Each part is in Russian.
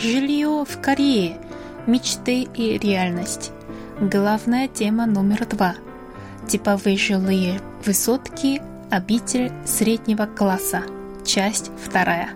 Жилье в Корее. Мечты и реальность. Главная тема номер два. Типовые жилые высотки. Обитель среднего класса. Часть вторая.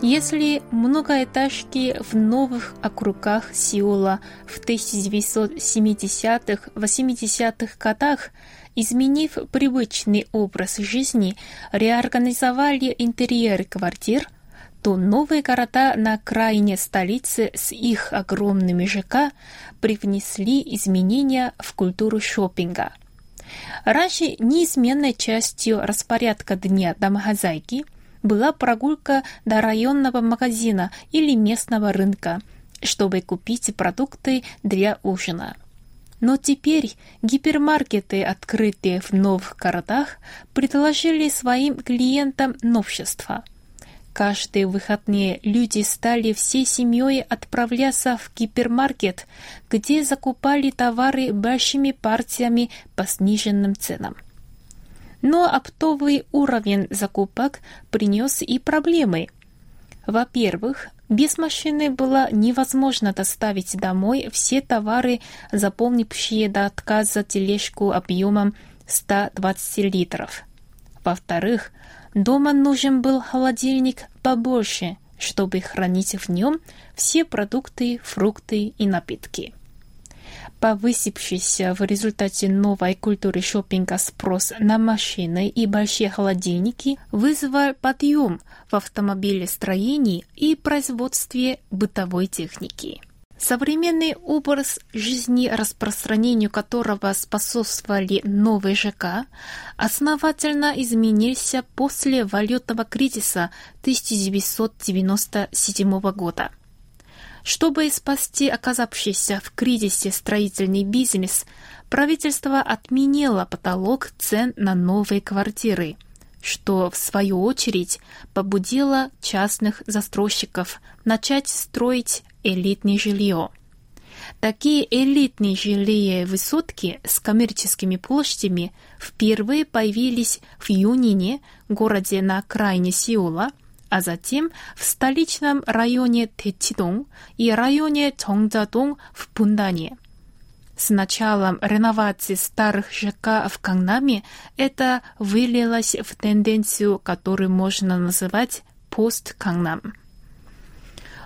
Если многоэтажки в новых округах Сеула в 1970-80-х годах, изменив привычный образ жизни, реорганизовали интерьеры квартир, то новые города на окраине столицы с их огромными ЖК привнесли изменения в культуру шопинга. Раньше неизменной частью распорядка дня домохозяйки – была прогулка до районного магазина или местного рынка, чтобы купить продукты для ужина. Но теперь гипермаркеты, открытые в новых городах, предложили своим клиентам новшества. Каждые выходные люди стали всей семьей отправляться в гипермаркет, где закупали товары большими партиями по сниженным ценам. Но оптовый уровень закупок принес и проблемы. Во-первых, без машины было невозможно доставить домой все товары, заполнившие до отказа тележку объемом 120 литров. Во-вторых, дома нужен был холодильник побольше, чтобы хранить в нем все продукты, фрукты и напитки повысившийся в результате новой культуры шопинга спрос на машины и большие холодильники вызвал подъем в автомобилестроении и производстве бытовой техники. Современный образ жизни, распространению которого способствовали новые ЖК, основательно изменился после валютного кризиса 1997 года. Чтобы спасти оказавшийся в кризисе строительный бизнес, правительство отменило потолок цен на новые квартиры, что, в свою очередь, побудило частных застройщиков начать строить элитное жилье. Такие элитные жилые высотки с коммерческими площадями впервые появились в Юнине, городе на окраине Сеула, а затем в столичном районе Тэчидong и районе Чонгжадong в Бундане. С началом реновации старых ЖК в Кангнаме это вылилось в тенденцию, которую можно называть пост-Кангнам.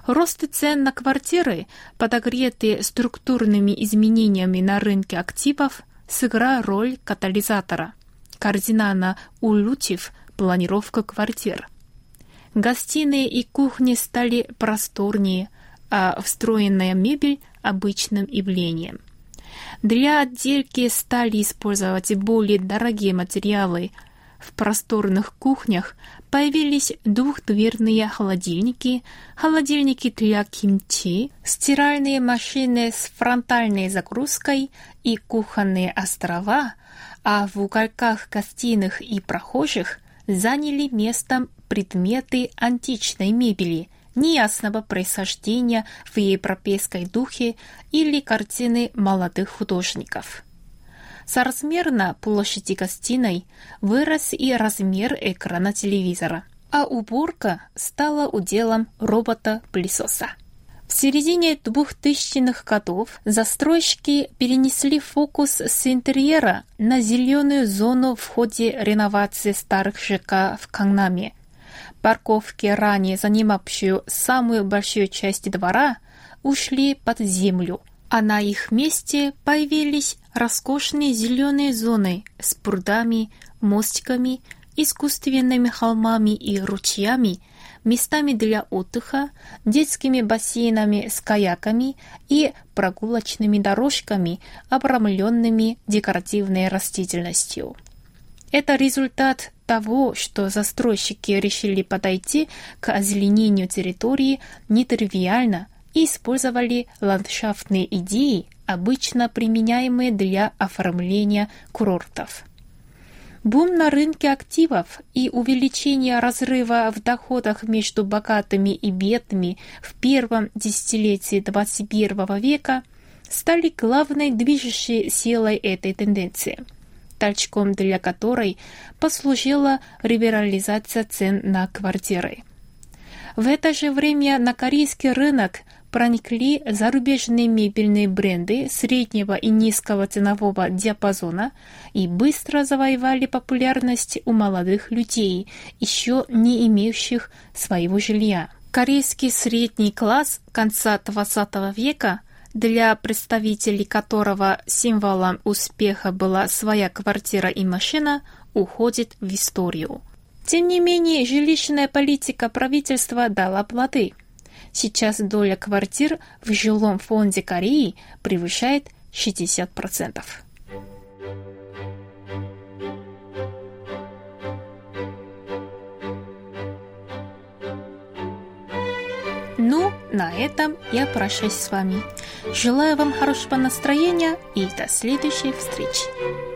Рост цен на квартиры, подогретые структурными изменениями на рынке активов, сыграл роль катализатора, кардинально улучшив планировку квартир – Гостиные и кухни стали просторнее, а встроенная мебель – обычным явлением. Для отделки стали использовать более дорогие материалы. В просторных кухнях появились двухдверные холодильники, холодильники для кимчи, стиральные машины с фронтальной загрузкой и кухонные острова, а в уголках гостиных и прохожих заняли место предметы античной мебели неясного происхождения в европейской духе или картины молодых художников. Соразмерно площади гостиной вырос и размер экрана телевизора, а уборка стала уделом робота-пылесоса. В середине 2000-х годов застройщики перенесли фокус с интерьера на зеленую зону в ходе реновации старых ЖК в Кангнаме. Парковки, ранее занимавшие самую большую часть двора, ушли под землю, а на их месте появились роскошные зеленые зоны с прудами, мостиками, искусственными холмами и ручьями, местами для отдыха, детскими бассейнами с каяками и прогулочными дорожками, обрамленными декоративной растительностью. Это результат того, что застройщики решили подойти к озеленению территории нетривиально и использовали ландшафтные идеи, обычно применяемые для оформления курортов. Бум на рынке активов и увеличение разрыва в доходах между богатыми и бедными в первом десятилетии XXI века стали главной движущей силой этой тенденции, толчком для которой послужила либерализация цен на квартиры. В это же время на корейский рынок проникли зарубежные мебельные бренды среднего и низкого ценового диапазона и быстро завоевали популярность у молодых людей, еще не имеющих своего жилья. Корейский средний класс конца XX века для представителей которого символом успеха была своя квартира и машина, уходит в историю. Тем не менее, жилищная политика правительства дала плоды – Сейчас доля квартир в жилом фонде Кореи превышает 60%. Ну, на этом я прощаюсь с вами. Желаю вам хорошего настроения и до следующей встречи.